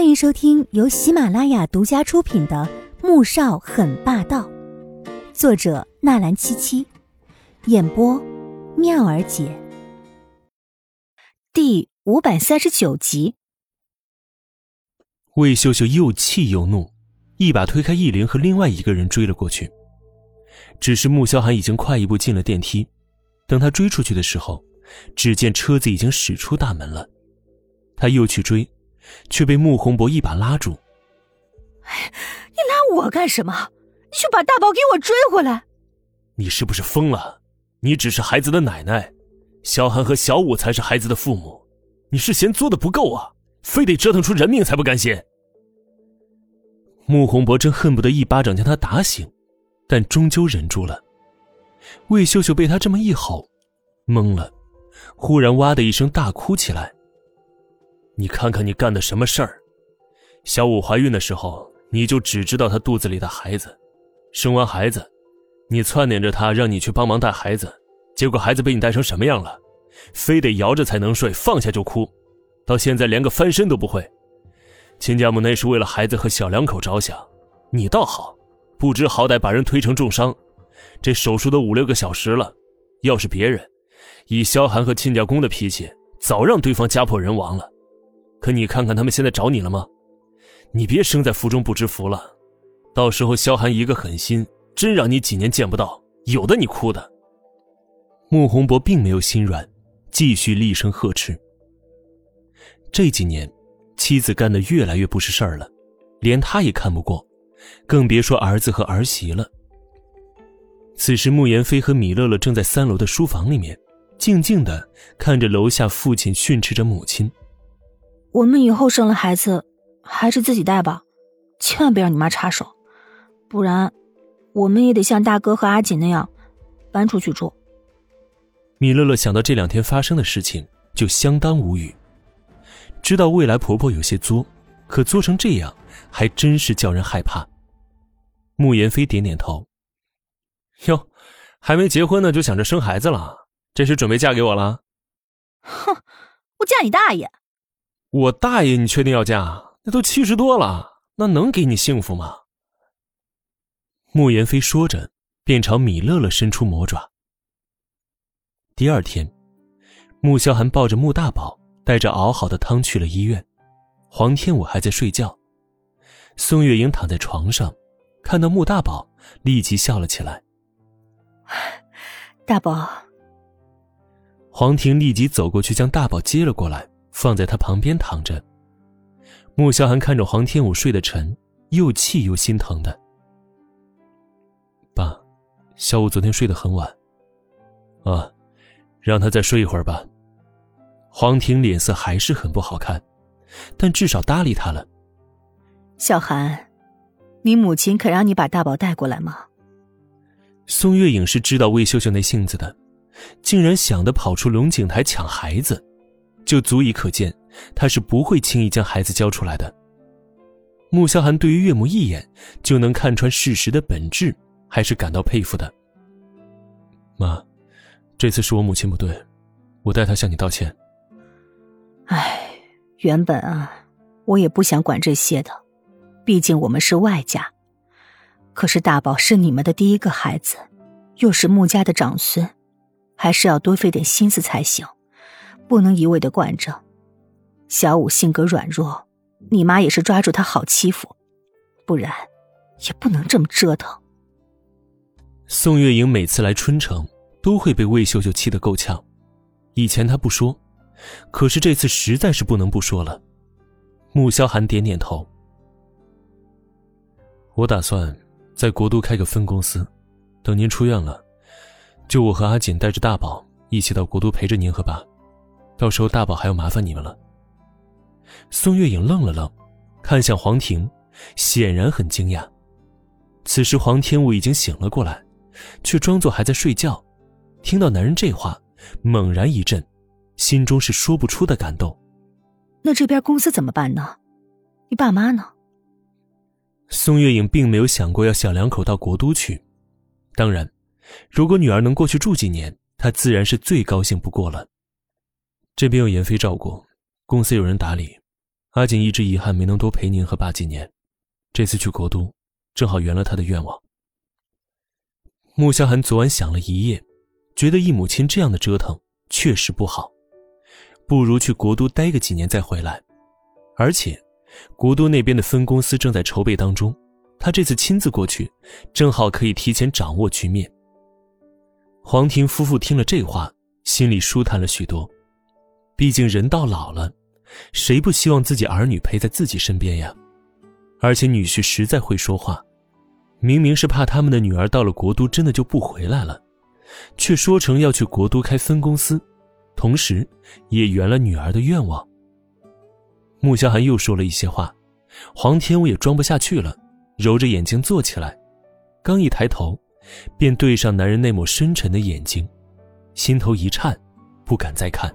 欢迎收听由喜马拉雅独家出品的《穆少很霸道》，作者纳兰七七，演播妙儿姐。第五百三十九集，魏秀秀又气又怒，一把推开易林和另外一个人追了过去。只是穆萧寒已经快一步进了电梯，等他追出去的时候，只见车子已经驶出大门了。他又去追。却被穆宏博一把拉住。你拉我干什么？你去把大宝给我追回来！你是不是疯了？你只是孩子的奶奶，小韩和小五才是孩子的父母。你是嫌作的不够啊？非得折腾出人命才不甘心？穆宏博真恨不得一巴掌将他打醒，但终究忍住了。魏秀秀被他这么一吼，懵了，忽然哇的一声大哭起来。你看看你干的什么事儿！小五怀孕的时候，你就只知道她肚子里的孩子，生完孩子，你撺撵着她让你去帮忙带孩子，结果孩子被你带成什么样了？非得摇着才能睡，放下就哭，到现在连个翻身都不会。亲家母那是为了孩子和小两口着想，你倒好，不知好歹把人推成重伤，这手术都五六个小时了，要是别人，以萧寒和亲家公的脾气，早让对方家破人亡了。可你看看他们现在找你了吗？你别生在福中不知福了，到时候萧寒一个狠心，真让你几年见不到，有的你哭的。穆宏博并没有心软，继续厉声呵斥。这几年，妻子干的越来越不是事儿了，连他也看不过，更别说儿子和儿媳了。此时，穆言飞和米乐乐正在三楼的书房里面，静静的看着楼下父亲训斥着母亲。我们以后生了孩子，还是自己带吧，千万别让你妈插手，不然我们也得像大哥和阿锦那样搬出去住。米乐乐想到这两天发生的事情，就相当无语。知道未来婆婆有些作，可作成这样，还真是叫人害怕。穆言飞点点头。哟，还没结婚呢，就想着生孩子了，这是准备嫁给我了？哼，我嫁你大爷！我大爷，你确定要嫁？那都七十多了，那能给你幸福吗？穆言飞说着，便朝米乐乐伸出魔爪。第二天，穆萧寒抱着穆大宝，带着熬好的汤去了医院。黄天武还在睡觉，宋月莹躺在床上，看到穆大宝，立即笑了起来。大宝。黄婷立即走过去，将大宝接了过来。放在他旁边躺着。穆萧寒看着黄天武睡得沉，又气又心疼的。爸，小五昨天睡得很晚。啊，让他再睡一会儿吧。黄婷脸色还是很不好看，但至少搭理他了。小寒，你母亲肯让你把大宝带过来吗？宋月影是知道魏秀秀那性子的，竟然想的跑出龙井台抢孩子。就足以可见，他是不会轻易将孩子交出来的。穆萧寒对于岳母一眼就能看穿事实的本质，还是感到佩服的。妈，这次是我母亲不对，我代她向你道歉。唉，原本啊，我也不想管这些的，毕竟我们是外家。可是大宝是你们的第一个孩子，又是穆家的长孙，还是要多费点心思才行。不能一味的惯着，小五性格软弱，你妈也是抓住他好欺负，不然也不能这么折腾。宋月莹每次来春城，都会被魏秀秀气得够呛。以前她不说，可是这次实在是不能不说了。穆萧寒点点头，我打算在国都开个分公司，等您出院了，就我和阿锦带着大宝一起到国都陪着您和爸。到时候大宝还要麻烦你们了。宋月影愣了愣，看向黄婷，显然很惊讶。此时黄天武已经醒了过来，却装作还在睡觉。听到男人这话，猛然一震，心中是说不出的感动。那这边公司怎么办呢？你爸妈呢？宋月影并没有想过要小两口到国都去。当然，如果女儿能过去住几年，她自然是最高兴不过了。这边有严飞照顾，公司有人打理，阿锦一直遗憾没能多陪您和爸几年，这次去国都，正好圆了他的愿望。穆萧寒昨晚想了一夜，觉得一母亲这样的折腾确实不好，不如去国都待个几年再回来。而且，国都那边的分公司正在筹备当中，他这次亲自过去，正好可以提前掌握局面。黄庭夫妇听了这话，心里舒坦了许多。毕竟人到老了，谁不希望自己儿女陪在自己身边呀？而且女婿实在会说话。明明是怕他们的女儿到了国都真的就不回来了，却说成要去国都开分公司，同时也圆了女儿的愿望。穆萧寒又说了一些话，黄天武也装不下去了，揉着眼睛坐起来，刚一抬头，便对上男人那抹深沉的眼睛，心头一颤，不敢再看。